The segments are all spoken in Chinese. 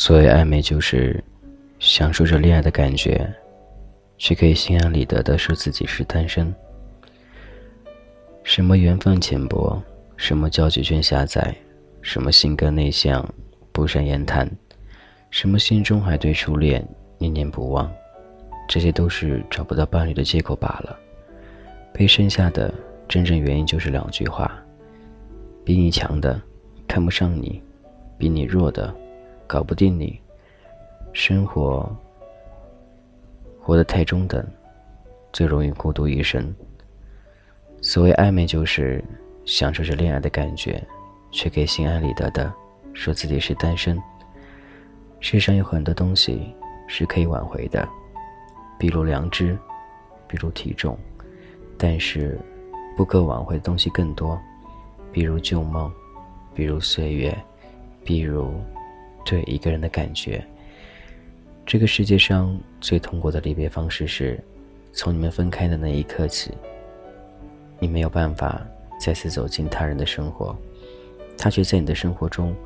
所谓暧昧，就是享受着恋爱的感觉，却可以心安理得的说自己是单身。什么缘分浅薄，什么交际圈狭窄，什么性格内向，不善言谈，什么心中还对初恋念念不忘，这些都是找不到伴侣的借口罢了。被剩下的真正原因就是两句话：比你强的看不上你，比你弱的。搞不定你，生活活得太中等，最容易孤独一生。所谓暧昧，就是享受着恋爱的感觉，却可以心安理得的说自己是单身。世上有很多东西是可以挽回的，比如良知，比如体重，但是不可挽回的东西更多，比如旧梦，比如岁月，比如。对一个人的感觉。这个世界上最痛苦的离别方式是，从你们分开的那一刻起，你没有办法再次走进他人的生活，他却在你的生活中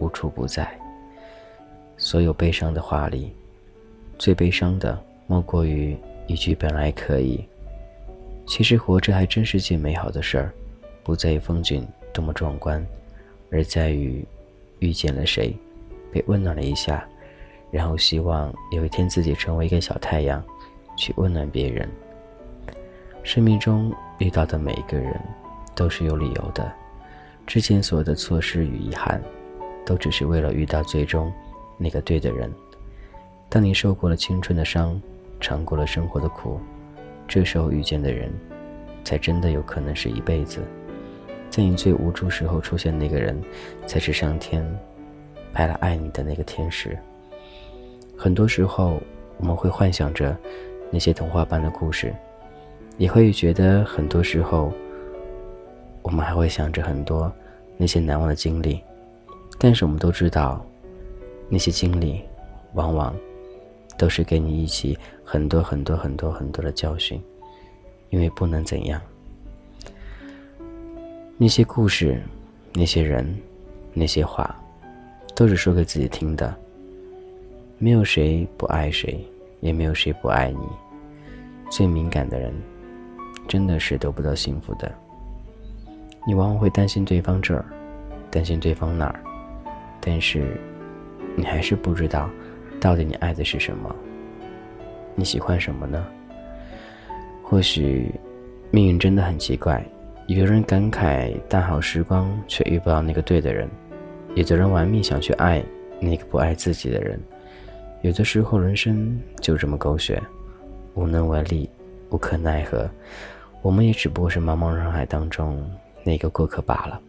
无处不在。所有悲伤的话里，最悲伤的莫过于一句“本来可以”。其实活着还真是件美好的事儿，不在于风景多么壮观，而在于遇见了谁。被温暖了一下，然后希望有一天自己成为一个小太阳，去温暖别人。生命中遇到的每一个人，都是有理由的。之前所有的错失与遗憾，都只是为了遇到最终那个对的人。当你受过了青春的伤，尝过了生活的苦，这时候遇见的人，才真的有可能是一辈子。在你最无助时候出现那个人，才是上天。派了爱你的那个天使。很多时候，我们会幻想着那些童话般的故事，也会觉得很多时候，我们还会想着很多那些难忘的经历。但是我们都知道，那些经历往往都是给你一起很多很多很多很多的教训，因为不能怎样。那些故事，那些人，那些话。都是说给自己听的。没有谁不爱谁，也没有谁不爱你。最敏感的人，真的是得不到幸福的。你往往会担心对方这儿，担心对方那儿，但是你还是不知道，到底你爱的是什么，你喜欢什么呢？或许，命运真的很奇怪，有人感慨大好时光，却遇不到那个对的人。有的人玩命想去爱那个不爱自己的人，有的时候人生就这么狗血，无能为力，无可奈何。我们也只不过是茫茫人海当中那个过客罢了。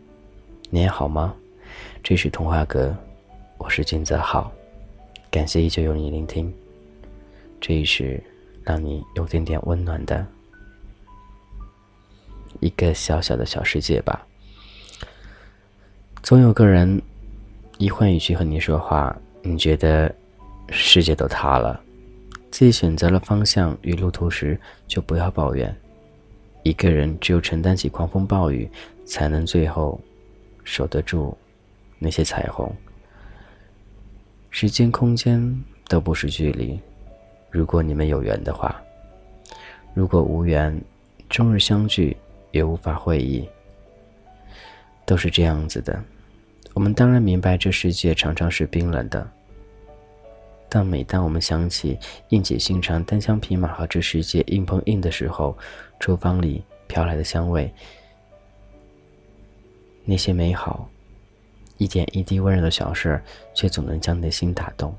你还好吗？这是童话阁，我是金泽浩，感谢依旧有你聆听。这一是让你有点点温暖的一个小小的小世界吧。总有个人。一换语气和你说话，你觉得世界都塌了。自己选择了方向与路途时，就不要抱怨。一个人只有承担起狂风暴雨，才能最后守得住那些彩虹。时间、空间都不是距离。如果你们有缘的话，如果无缘，终日相聚也无法会意。都是这样子的。我们当然明白，这世界常常是冰冷的。但每当我们想起硬起心肠、单枪匹马和这世界硬碰硬的时候，厨房里飘来的香味，那些美好，一点一滴温柔的小事，却总能将你的心打动。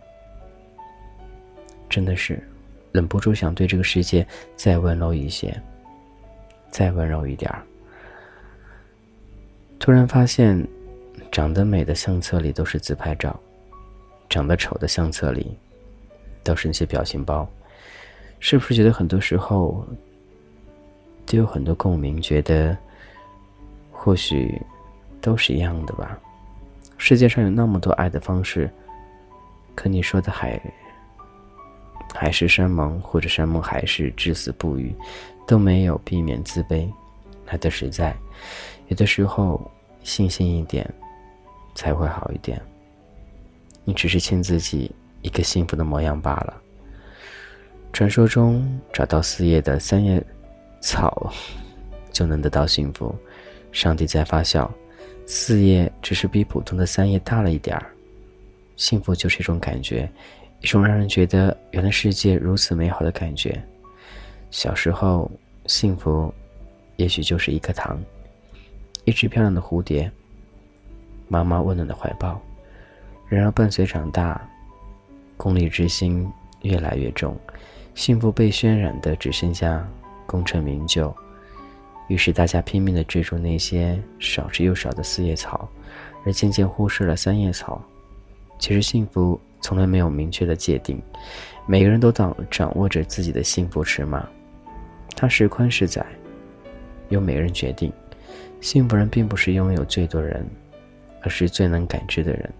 真的是，忍不住想对这个世界再温柔一些，再温柔一点儿。突然发现。长得美的相册里都是自拍照，长得丑的相册里都是那些表情包。是不是觉得很多时候都有很多共鸣？觉得或许都是一样的吧。世界上有那么多爱的方式，可你说的海海誓山盟，或者山盟海誓、至死不渝，都没有避免自卑来的实在。有的时候，信心一点。才会好一点。你只是欠自己一个幸福的模样罢了。传说中找到四叶的三叶草，就能得到幸福。上帝在发笑，四叶只是比普通的三叶大了一点儿。幸福就是一种感觉，一种让人觉得原来世界如此美好的感觉。小时候，幸福也许就是一颗糖，一只漂亮的蝴蝶，妈妈温暖的怀抱。然而伴随长大，功利之心越来越重。幸福被渲染的只剩下功成名就，于是大家拼命的追逐那些少之又少的四叶草，而渐渐忽视了三叶草。其实幸福从来没有明确的界定，每个人都掌掌握着自己的幸福尺码，它时宽时窄，由每个人决定。幸福人并不是拥有最多人，而是最能感知的人。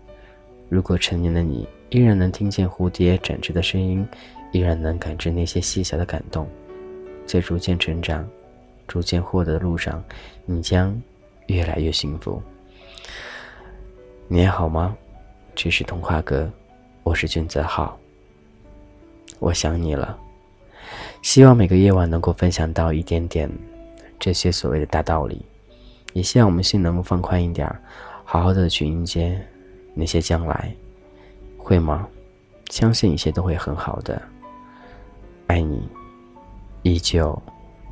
如果成年的你依然能听见蝴蝶展翅的声音。依然能感知那些细小的感动，在逐渐成长、逐渐获得的路上，你将越来越幸福。你还好吗？这是童话哥，我是君泽浩。我想你了，希望每个夜晚能够分享到一点点这些所谓的大道理，也希望我们心能够放宽一点，好好的去迎接那些将来，会吗？相信一切都会很好的。爱你，依旧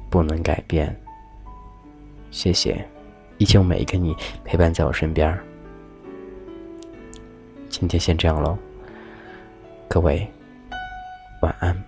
不能改变。谢谢，依旧每一个你陪伴在我身边。今天先这样喽，各位晚安。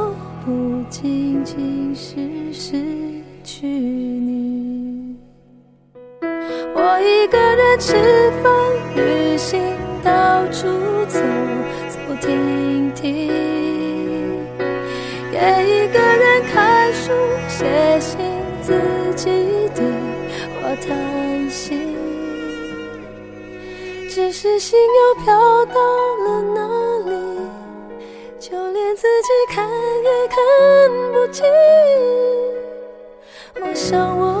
仅仅是失去你，我一个人吃饭、旅行、到处走走停停，也一个人看书、写信，自己对话谈心，只是心又飘到了哪里？就连自己看看不清，我想我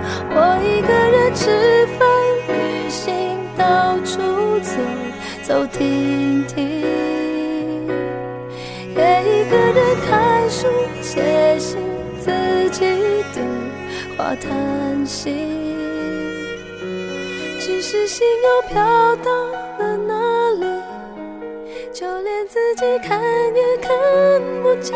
我一个人吃饭、旅行，到处走走停停，也一个人看书、写信，自己对话谈心。只是心又飘到了哪里？就连自己看也看不清。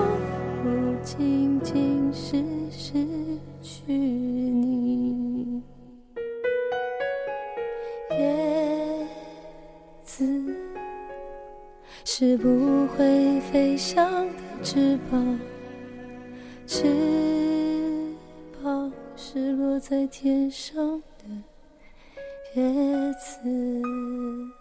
像个翅膀翅膀是落在天上的叶子。